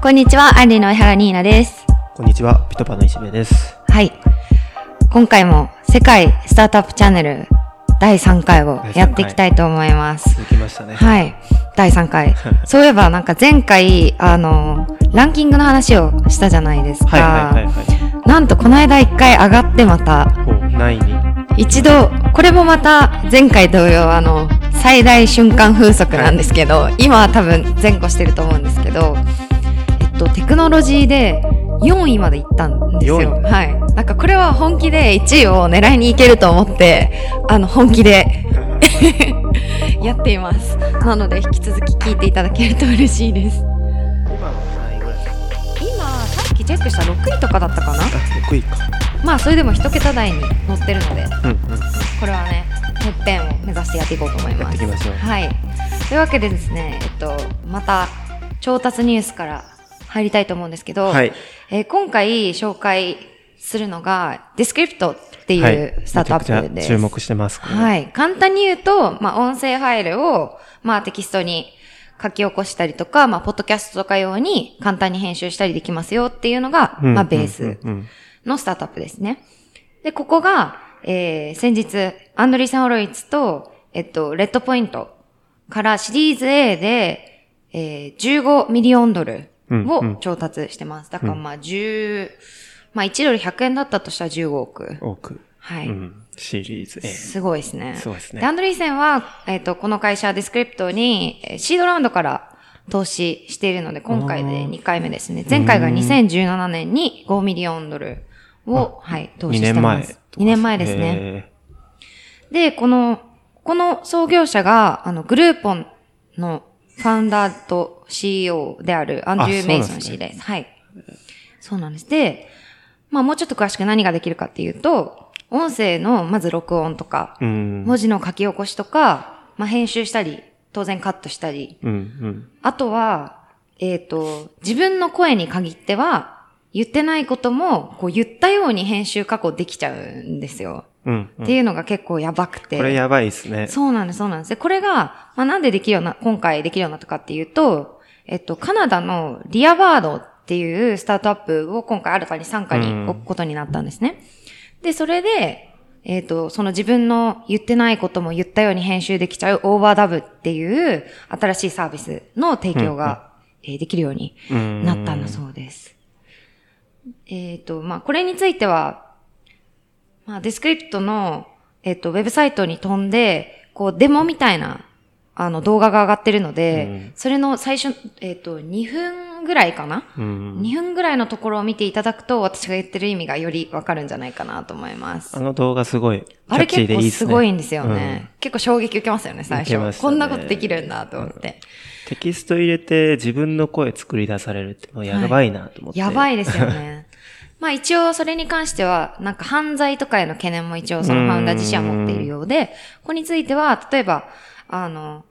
こんにちは、アンリの江原ニーナです。こんにちは、ピトパの石部です。はい。今回も世界スタートアップチャンネル第3回をやっていきたいと思います。続きましたね。はい。第3回。そういえばなんか前回、あの、ランキングの話をしたじゃないですか。はいはいはいはい。なんとこの間1回上がってまた、こう、ないに。一度、これもまた前回同様、あの、最大瞬間風速なんですけど、今は多分前後してると思うんですけど、と、テクノロジーで4位まで行ったんですよ。4位はい。なんかこれは本気で1位を狙いに行けると思って、あの、本気で やっています。なので、引き続き聞いていただけると嬉しいです。今の何位ぐらい今、さっきチェックした6位とかだったかな？あ、6位か。まあ、それでも1桁台に乗ってるので、うんうん。これはね、てっぺんを目指してやっていこうと思います。やっていきましょうはい。というわけでですね、えっと、また、調達ニュースから入りたいと思うんですけど、はい。えー今回紹介するのが、ディスクリプトっていはいうスタートアップです。くちゃ注目してます。はい。簡単に言うと、まあ、音声ファイルを、まあ、テキストに書き起こしたりとか、まあ、ポッドキャストとか用に簡単に編集したりできますよっていうのが、うんまあ、ベースのスタートアップですね。で、ここが、えー、先日、アンドリーセン・ホロイツと、えっと、レッドポイントからシリーズ A で、えー、15 million ドルを調達してます。だからまあ10、まあ1ドル100円だったとしたら15億。多く。はい。うん。シリーズ A。すごいですね。すごいですねで、アンドリーセンは、えっ、と、この会社ディスクリプトに、えーシードラウンドから投資しているので、今回で2回目ですね。前回が2017年に5 million ドルを、はい、投資2してます。年前。2年前ですね。ね。で、この、この創業者が、あの、グルーポンのファウンダーと CEO であるアンドリュー・メイソン氏です。はい。そうなんです。で、まあもうちょっと詳しく何ができるかっていうと、音声のまず録音とか、うん。文字の書き起こしとか、まあ編集したり、当然カットしたり、うんうん。あとは、えっ、と、自分の声に限っては、言ってないことも、こう言ったように編集加工できちゃうんですよ。うんうん。っていうのが結構やばくて。これやばいですね。そうなんです、そうなんです。で、これが、まあ、なんでできるような、今回できるようになったかっていうと、えっと、カナダのリアバードっていうスタートアップを今回新たに参加に置くことになったんですね。で、それで、えっと、その自分の言ってないことも言ったように編集できちゃうオーバーダブっていう新しいサービスの提供が、えーできるようにうんなったんだそうです。えっ、と、まあ、これについては、まあ、ディスクリプトの、えっ、と、ウェブサイトに飛んで、こう、デモみたいな、あの、動画が上がってるので、うんそれの最初、えっ、と、2分ぐらいかな、うん。?2 分ぐらいのところを見ていただくと、私が言ってる意味がよりわかるんじゃないかなと思いますあ。の動画すごい、キあれ結構すごいんですよね。結構衝撃受けますよね、最初。ねこんなことできるんだと思って。テキスト入れて自分の声作り出されるってもうやばいなと思って。やばい。いですよね。まあ一応それに関しては、なんか犯罪とかへの懸念も一応そのファウンダー自身は持っているようで、ここについては、例えば、あの、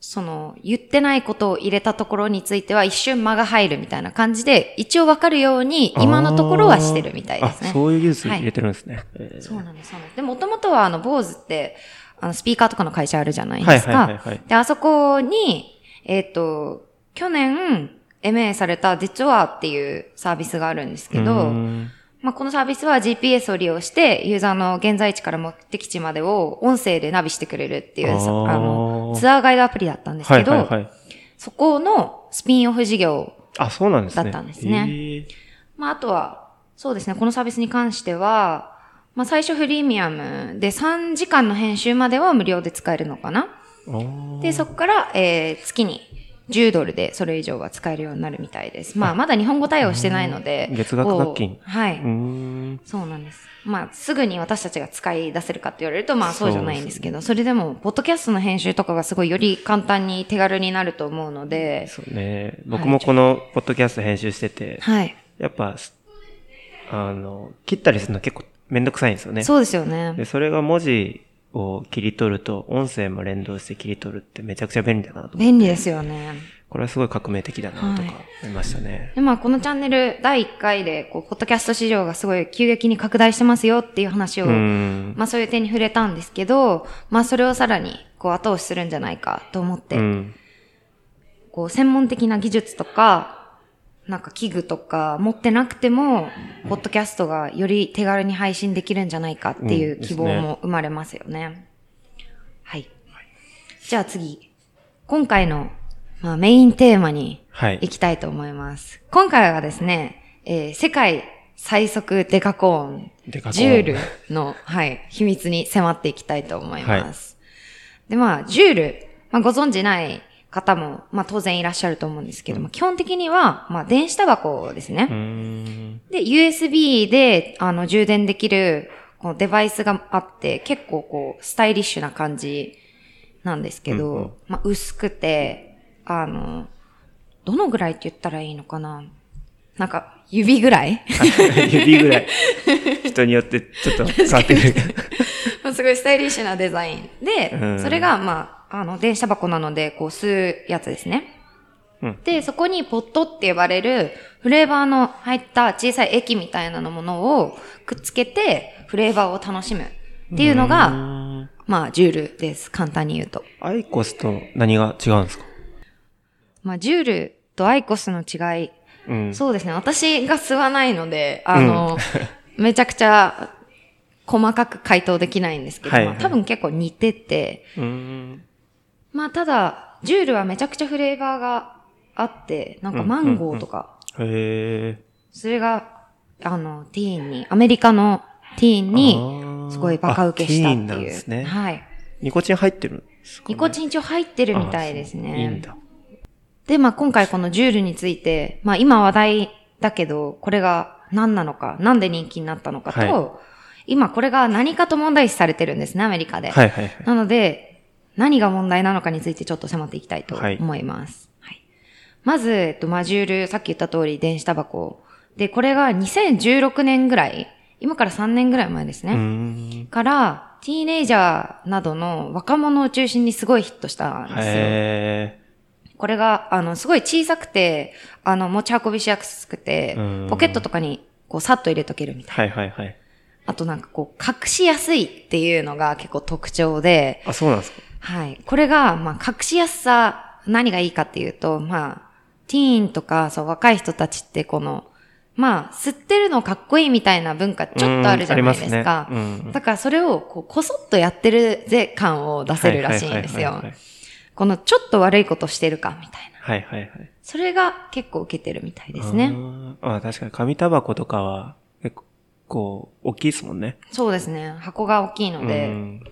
その、言ってないことを入れたところについては一瞬間が入るみたいな感じで、一応わかるように今のところはしてるみたいですね。あ、そういう技術入れてるんですね。えーそうなんです、そうなんです。で、もともとはあの、坊主って、あの、スピーカーとかの会社あるじゃないですか。はいはいはいはいで、あそこに、えっ、と、去年、MA された実はっていうサービスがあるんですけうど、ん。まあ、このサービスは GPS を利用して、ユーザーの現在地から目的地までを音声でナビしてくれるっていう、あの、ツアーガイドアプリだったんですはいけど、はいはい。そこのスピンオフ事業あ、そうなんですね。だったんですね。えー。まあ、あとは、そうですね、このサービスに関しては、まあ、最初フリーミアムで3時間の編集までは無料で使えるのかな。で、そこから、えー、月に10ドルでそれ以上は使えるようになるみたいです。まあ、まだ日本語対応してないので。月額課金はい。そうなんです。まあ、すぐに私たちが使い出せるかって言われると、まあそうじゃないんですけど、それでも、ポッドキャストの編集とかがすごいより簡単に手軽になると思うので、そうね。僕もこのポッドキャスト編集してて、はい。やっぱ、すあの、切ったりするの結構めんどくさいんですよね。そうですよね。で、それが文字を切り取ると、音声も連動して切り取るってめちゃくちゃ便利だなと思って。便利ですよね。これはすごい革命的だなとかはい思いましたね。で、まあ、このチャンネル第1回で、こう、ポッドキャスト市場がすごい急激に拡大してますよっていう話を、うん。まあ、そういう点に触れたんですけど、まあ、それをさらに、こう、後押しするんじゃないかと思って、うん。こう、専門的な技術とか、なんか器具とか持ってなくても、ポッドキャストがより手軽に配信できるんじゃないかっていう希望も生まれますよね。はい。じゃあ次。今回の、まあ、メインテーマにはい行きたいと思います。今回はですね、えー世界最速デカコーン、デカコーンジュールの、はい、秘密に迫っていきたいと思います。で、まあ、ジュール、まあ、ご存知ない方も、まあ、当然いらっしゃると思うんですけども、基本的には、まあ、電子タバコですね。で、USB で、あの、充電できる、このデバイスがあって、結構こう、スタイリッシュな感じなんですけど、うんうん。まあ、薄くて、あの、どのぐらいって言ったらいいのかな？なんか、指ぐらい？指ぐらい。人によってちょっと変わってくる。すごいスタイリッシュなデザインで、うん。それが、まあ、あの、電子タバコなので、こう、吸うやつですね。うんで、そこにポットって呼ばれる、フレーバーの入った小さい液みたいなのものをくっつけて、フレーバーを楽しむっていうのうが、まあ、ジュールです。簡単に言うと。アイコスと何が違うんですか？まあ、ジュールとアイコスの違い。うん。そうですね。私が吸わないので、あの、めちゃくちゃ細かく回答できないんですけど、はいはいまあ多分結構似てて、うーん。まあただ、ジュールはめちゃくちゃフレーバーがあって、なんかマンゴーとか、へえ。それが、あの、ティーンに、アメリカのティーンに、すごいバカ受けしたってあティーンなんいう。ですね。はい。ニコチン入ってるんですか、ね、ニコチン一応入ってるみたいですね。いいんだ。で、まあ今回このジュールについて、まあ今話題だけど、これが何なのか、なんで人気になったのかと、はい今これが何かと問題視されてるんですね、アメリカで。はいはいはい。なので、何が問題なのかについてちょっと迫っていきたいとはい思います。はいまず、えっと、マジュール、さっき言った通り電子タバコ。で、これが2016年ぐらい、今から3年ぐらい前ですね。から、ティーネイジャーなどの若者を中心にすごいヒットしたんですよ。へこれが、あの、すごい小さくて、あの、持ち運びしやすくてうん、ポケットとかに、こう、さっと入れとけるみたいな。はいはいはい。あとなんかこう、隠しやすいっていうのが結構特徴で、あ、そうなんですか？はい。これが、まあ、隠しやすさ、何がいいかっていうと、まあ、ティーンとか、そう、若い人たちってこの、まあ、吸ってるのかっこいいみたいな文化ちょっとあるじゃないですか。すねうんだからそれを、こう、こそっとやってるぜ感を出せるらしいんですよ。この、ちょっと悪いことしてるか、みたいな。はいはいはい。それが結構受けてるみたいですね。あ確かに紙タバコとかは結構大きいですもんね。そうですね。箱が大きいので。うん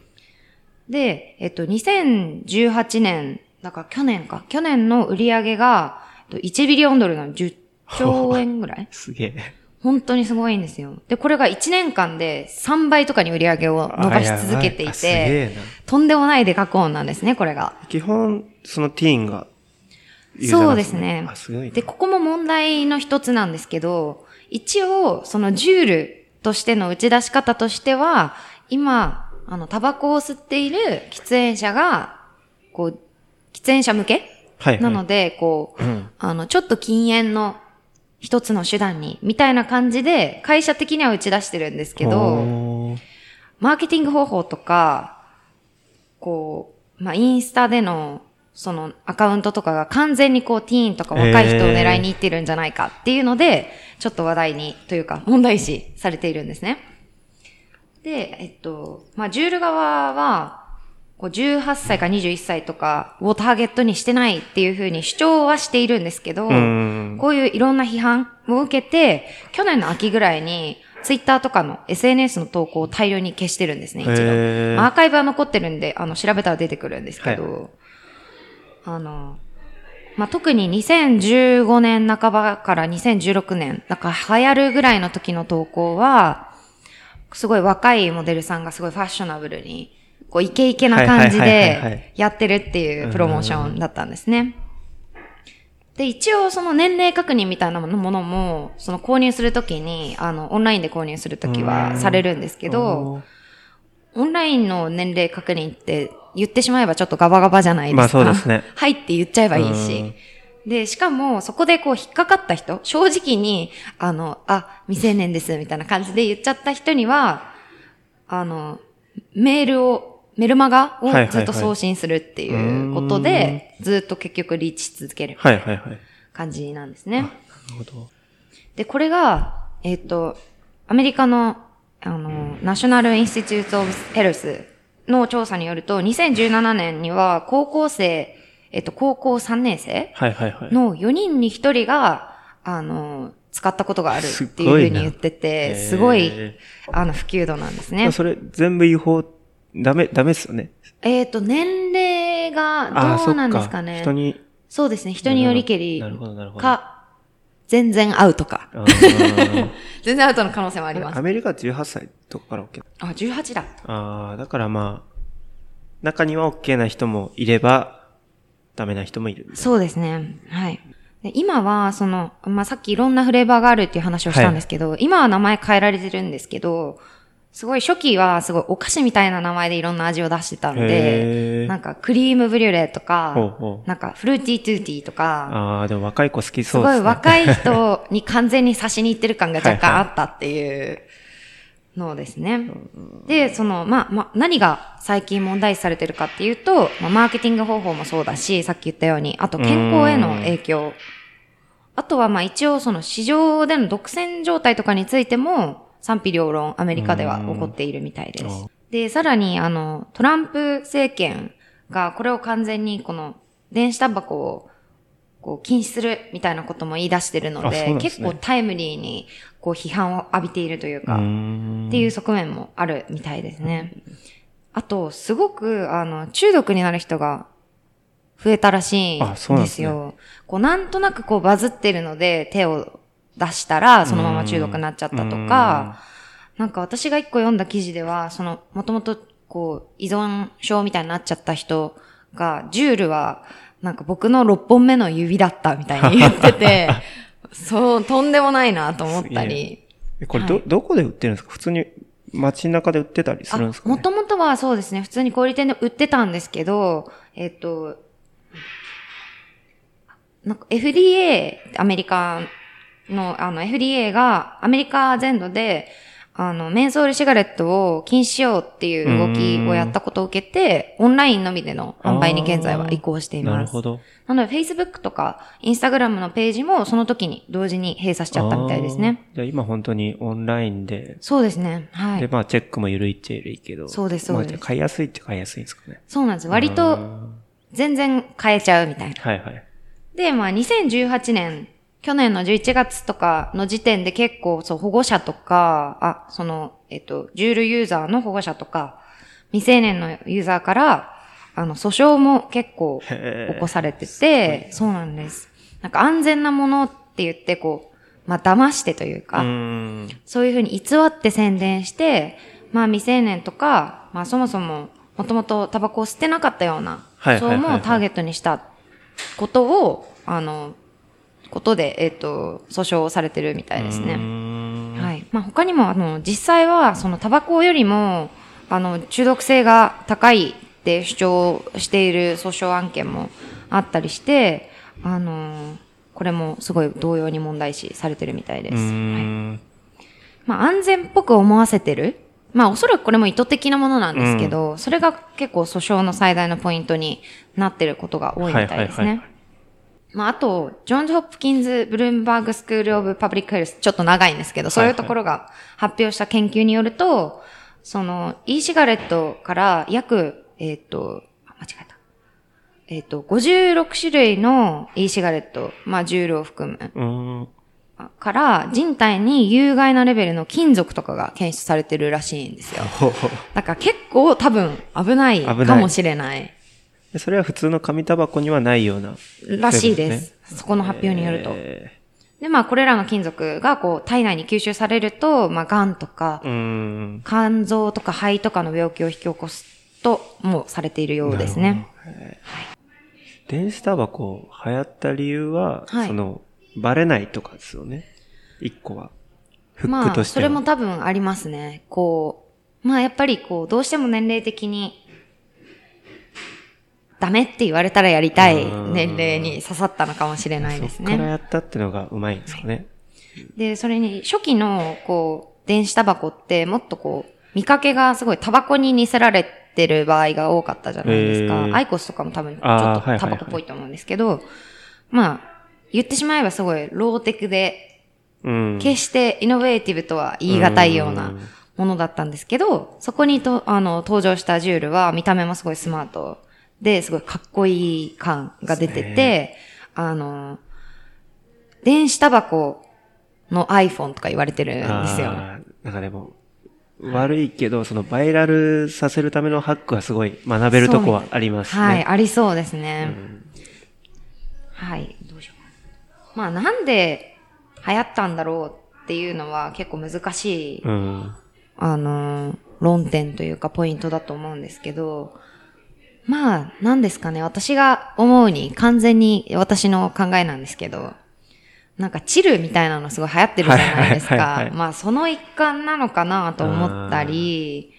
で、えっと、2018年、だから去年か。去年の売り上げが、えっと1ビリオンドルの10兆円ぐらい？すげえ。本当にすごいんですよ。で、これが1年間で3倍とかに売り上げを伸ばし続けていて。とんでもないデカコーンなんですね、これが。基本、そのティーンがユーザーそうですねあ、すごいな。で、ここも問題の一つなんですけど、一応、そのジュールとしての打ち出し方としては、今、あの、タバコを吸っている喫煙者が、こう、喫煙者向けはいはい。なので、こう、うんあの、ちょっと禁煙の一つの手段に、みたいな感じで、会社的には打ち出してるんですけど、マーケティング方法とか、こう、まあ、インスタでの、そのアカウントとかが完全にこうティーンとか若い人を狙いに行ってるんじゃないかっていうので、ちょっと話題にというか問題視されているんですね。で、えっと、まあ、ジュール側は、こう18歳か21歳とかをターゲットにしてないっていうふうに主張はしているんですけど、うん。こういういろんな批判を受けて、去年の秋ぐらいに、ツイッターとかの SNS の投稿を大量に消してるんですね、一度。アーカイブは残ってるんで、あの、調べたら出てくるんですけど、はいあの、まあ、特に2015年半ばから2016年、なんか流行るぐらいの時の投稿は、すごい若いモデルさんがすごいファッショナブルに、こうイケイケな感じでやってるっていうプロモーションだったんですね。で、一応その年齢確認みたいなものも、その購入するときに、あの、オンラインで購入するときはされるんですけど、オンラインの年齢確認って言ってしまえばちょっとガバガバじゃないですか。まあそうですねはいって言っちゃえばいいし。で、しかもそこでこう引っかかった人、正直に、あの、あ、未成年ですみたいな感じで言っちゃった人には、あの、メールを、メルマガをはいはいはいずっと送信するっていうことで、ずっと結局リーチし続ける。はいはいはい。感じなんですね。なるほど。で、これが、えっ、と、アメリカの、あの、ナショナルインスティテュート・オブ・ヘルスの調査によると、2017年には高校生、えっ、と、高校3年生。の4人に1人が、あの、使ったことがあるっていうふうに言ってて、すごいへあの、普及度なんですーね。それ全部違法、ダメ、ダメっすよね。えっ、と、年齢がどうなんですかね。人に。そうですね。人によりけりなるほどなるほど。か、全然アウトか。全然アウトの可能性もありますア。メリカは18歳とかから OK。あ、18だ。ああ、だからまあ、中には OK な人もいれば、ダメな人もいる。そうですね。はい。で今は、その、まあ、さっきいろんなフレーバーがあるっていう話をしたんですけど、今は名前変えられてるんですけど、すごい初期はすごいお菓子みたいな名前でいろんな味を出してたんへで、ーなんかクリームブリュレとか、ほう。なんかフルーティートゥーティーとか、ああ、でも若い子好きすそうですね。ごい若い人に完全に差しに行ってる感が若干あったっていうのですね。で、その、まあ、まあ、何が最近問題視されてるかっていうと、まあ、マーケティング方法もそうだし、さっき言ったように、あと健康への影響。あとは、まあ、一応その市場での独占状態とかについても、賛否両論アメリカでは起こっているみたいでうんす。で、さらに、あの、トランプ政権がこれを完全にこの電子タバコをこう禁止するみたいなことも言い出してるので、ですね結構タイムリーにこう批判を浴びているといううか、っていう側面もあるみたいですね。あと、すごく、あの、中毒になる人が増えたらしいんあそうなんでですすねよ。こう、なんとなくこうバズってるので手を出したらそのまま中毒になっちゃったとか、なんか私が一個読んだ記事では、その、もともとこう、依存症みたいになっちゃった人が、ジュールは、なんか僕の6本目の指だったみたいに 言ってて、そう、とんでもないなと思ったり。え。これど、はい。どこで売ってるんですか？普通に街中で売ってたりするんですかね？もともとはそうですね、普通に小売店で売ってたんですけど、えっと、なんか FDA、アメリカの、あの FDA がアメリカ全土で、あの、メンソールシガレットを禁止しようっていう動きをやったことを受けて、オンラインのみでの販売に現在は移行しています。なるほど。なので、Facebook とか Instagram のページもその時に同時に閉鎖しちゃったみたいですね。じゃあ今本当にオンラインで、そうですね。はいで、。まあチェックも緩いっちゃ緩いけど。そうですそうですまあ買いやすいっちゃ買いやすいんですかね。そうなんです。割と全然変えちゃうみたいな。はいはい。で、まあ2018年、去年の11月とかの時点で結構そう保護者とか、あ、その、えっと、ジュールユーザーの保護者とか、未成年のユーザーから、あの、訴訟も結構起こされてて、そうなんです。なんか安全なものって言ってこう、まあ騙してといううか、ーん。そういうふうに偽って宣伝して、まあ未成年とか、まあそもそももともとタバコを吸ってなかったような、そうもターゲットにしたことを、あの、ことで、えっ、と、訴訟をされてるみたいですね。んはい。まあ他にも、あの、実際は、そのタバコよりも、あの、中毒性が高いって主張している訴訟案件もあったりして、あの、これもすごい同様に問題視されてるみたいです。はいん。まあ安全っぽく思わせてる。まあおそらくこれも意図的なものなんですけど、それが結構訴訟の最大のポイントになってることが多いみたいですね。まああと、 Johns Hopkins Bloomberg School of Public Health、ちょっと長いんですけど、そういうところが発表した研究によると、その、e シガレットから約、えっ、と、あ間違えた。えっ、と、56種類の e-cigarette、まあ、ジュールを含む。から人体に有害なレベルの金属とかが検出されてるらしいんですよ。だから結構多分危ないかもしれないでそれは普通の紙タバコにはないような。らしいで。すそこの発表によると。えで、まあこれらの金属がこう体内に吸収されると、まあ癌とか。肝臓とか肺とかの病気を引き起こすともされているようですね。電子タバコ流行った理由は、はいその、バレないとかですよね。一個は。フッまあ、クとしては。それも多分ありますね。こう、まあやっぱりこう、どうしても年齢的に、ダメって言われたらやりたい年齢に刺さったのかもしれないですそっからね。やったってのがうまいんですかね。で、それに、初期の、こう、電子タバコってもっとこう、見かけがすごいタバコに似せられてる場合が多かったじゃないですか。へーアイコスとかも多分ちょっとタバコっぽいと思うんですけど、まあ、言ってしまえばすごいローテクで、うん。決してイノベーティブとは言い難いようなものだったんですけど、そこにと、あの、登場したジュールは見た目もすごいスマートで、すごいかっこいい感が出てて、あの、電子タバコの iPhone とか言われてるんですよ。なんかでも、悪いけど、そのバイラルさせるためのハックはすごい学べるとこはありますね。はい、ありそうですうね。んはい、どうしよう。まあなんで流行ったんだろうっていうのは結構難しい、うん。あのー、論点というかポイントだと思うんですけど、まあ、なんですかね。私が思うに完全に私の考えなんですけど、なんかチルみたいなのすごい流行ってるじゃないですかはいはいはいは。いまあ、その一環なのかなと思ったり、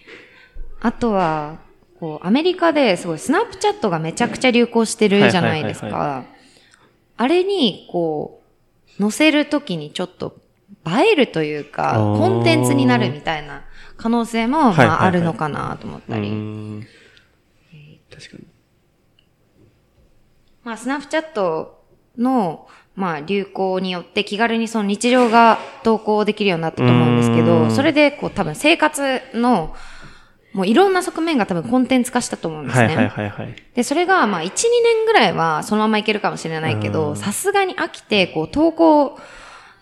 あとは、こう、アメリカですごいスナップチャットがめちゃくちゃ流行してるじゃないですはいはいか。あれに、こう、載せるときにちょっと映えるというか、コンテンツになるみたいな可能性も、はいはいはいまあ、あるのかなと思ったり。うん確かに。まあ、スナップチャットの、まあ、流行によって気軽にその日常が投稿できるようになったと思うんですけうど、んそれで、こう、多分生活の、もういろんな側面が多分コンテンツ化したと思うんですね。はいはいはいはい。で、それが、まあ、1、2年ぐらいはそのままいけるかもしれないけうど、んさすがに飽きて、こう、投稿、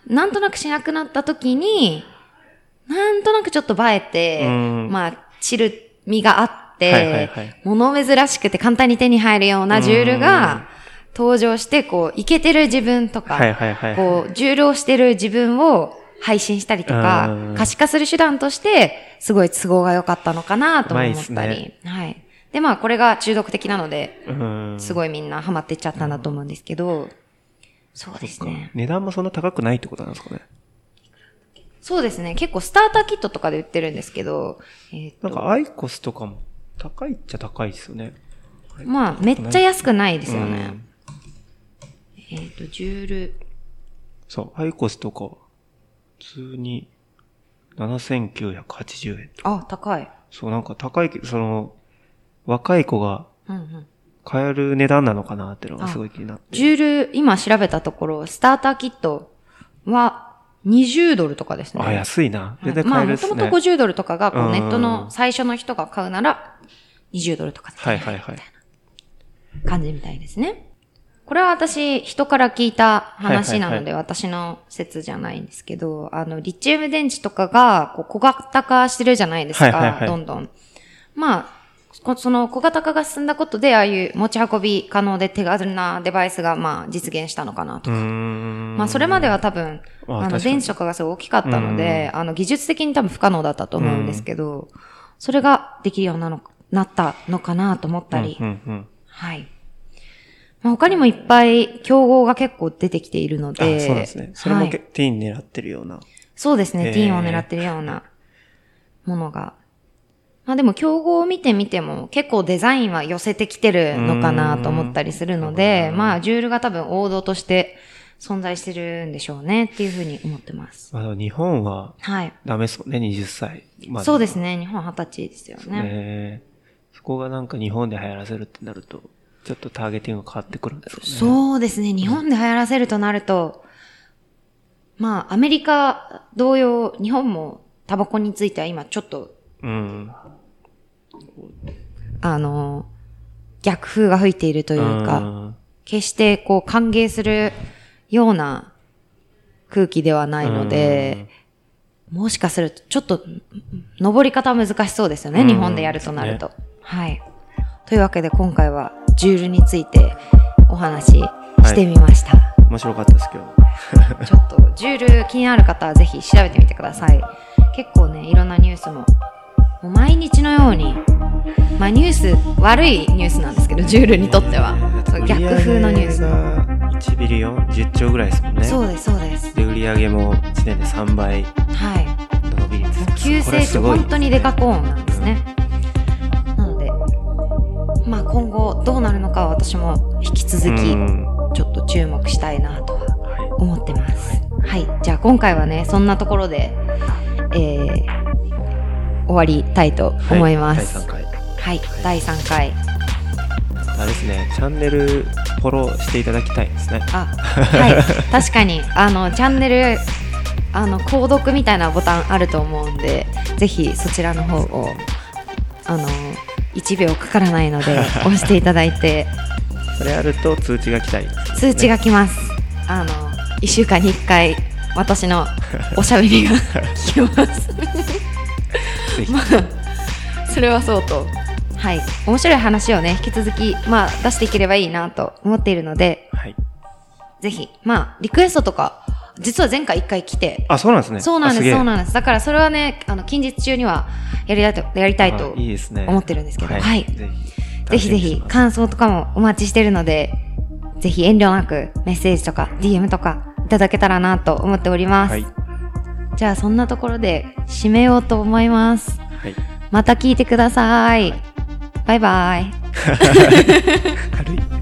なんとなくしなくなった時に、なんとなくちょっと映えて、うんまあ、チル味があって、はいはいはい物珍しくて簡単に手に入るようなジュールが登場して、こう、イケてる自分とか、はいはいはい。こう、ジュールをしてる自分を配信したりとかうん、可視化する手段として、すごい都合が良かったのかなとも思ったり。ねはい。で、まあ、これが中毒的なので、うんすごいみんなハマってっちゃったんだと思うんですけど、そうですね。値段もそんな高くないってことなんですかね。そうですね。結構スターターキットとかで売ってるんですけど、えーなんかアイコスとかも高いっちゃ高いですよね。まあ、めっちゃ安くないですよね。うんえーっと、ジュール、そう、アイコスとか、普通に7980円。あ、高い。そう、なんか高いけど、その、若い子がうんうん。買える値段なのかなっていうのがすごい気になって。ジュール、今調べたところ、スターターキットは20ドルとかですね。あ、安いな。全然まあ、買えるっすね。もともと50ドルとかが、ネットの最初の人が買うなら、20ドルとかではいはいはい。感じみたいですね。これは私、人から聞いた話なので、私の説じゃないんですけど、あの、リチウム電池とかが、こう、小型化してるじゃないですか、はいはいはいどんどん。まあ、こその小型化が進んだことで、ああいう持ち運び可能で手軽なデバイスが、まあ、実現したのかなとうーん。まあ、それまでは多分、あの、電子とかがすごい大きかったので、あの、技術的に多分不可能だったと思うんですけど、それができるようなの、なったのかなと思ったり、はい。まあ、他にもいっぱい競合が結構出てきているのうん。で、あ、そうですね。それもはいけティーン狙ってるような。そうですね、へーティーンを狙ってるようなものが。まあでも競合を見てみても結構デザインは寄せてきてるのかなと思ったりするので、まあジュールが多分王道として存在してるんでしょうねっていうふうに思ってます。まあ、日本ははい。ダメですもんね、20歳。まあそうですね。日本二十歳ですよね。ね。そこがなんか日本で流行らせるってなると、ちょっとターゲティングが変わってくるんですよね。そうですね。日本で流行らせるとなると、まあ、アメリカ同様、日本もタバコについては今ちょっと、うん。あの、逆風が吹いているというか、ん決してこう歓迎するような空気ではないので、もしかするとちょっと、登り方は難しそうですよね。うん日本でやるとなると。はい。というわけで今回はジュールについてお話ししてみました。面白かったです、今日。ちょっと、ジュール気になる方はぜひ調べてみてください。結構ね、いろんなニュースも、もう毎日のように、まあニュース、悪いニュースなんですけど、ジュールにとっては。逆風のニュース。ス。1ビリオン ?10 兆ぐらいですもんね。そうです、そうです。で、売り上げも1年で3倍はい。伸び率。急成長、本当にデカコーンなんですね。なので、まあ今後どうなるのかは私も引き続き、うんちょっと注目したいなとははい思ってます。はい。じゃあ今回はね、そんなところで、えー、終わりたいと思います。はい第3回。はい。第3回。あれですね、チャンネルフォローしていただきたいですね。あ、はい。確かに、あの、チャンネル、あの、購読みたいなボタンあると思うんで、ぜひそちらの方を、あの、1秒かからないので、押していただいて、それあると通知が来たり、ね、通知が来ます。あの、1週間に1回、私のおしゃべりが 聞けます。ぜひまあ、それはそうと。はい。面白い話をね、引き続き、まあ、出していければいいなと思っているので、はい。ぜひ、まあ、リクエストとか、実は前回一回来て、あ、そうなんですね。そうなんです、あそうなんです。だからそれはね、あの、近日中にはやりたいと、やりたいとあいいですね。思ってるんですけど、はい。はい。ぜぜひ。ひぜひ、感想とかもお待ちしてるので、ぜひ遠慮なくメッセージとか DM とかいただけたらなと思っております。はい。じゃあそんなところで締めようと思います。はい。また聞いてください。バイバイ。軽い。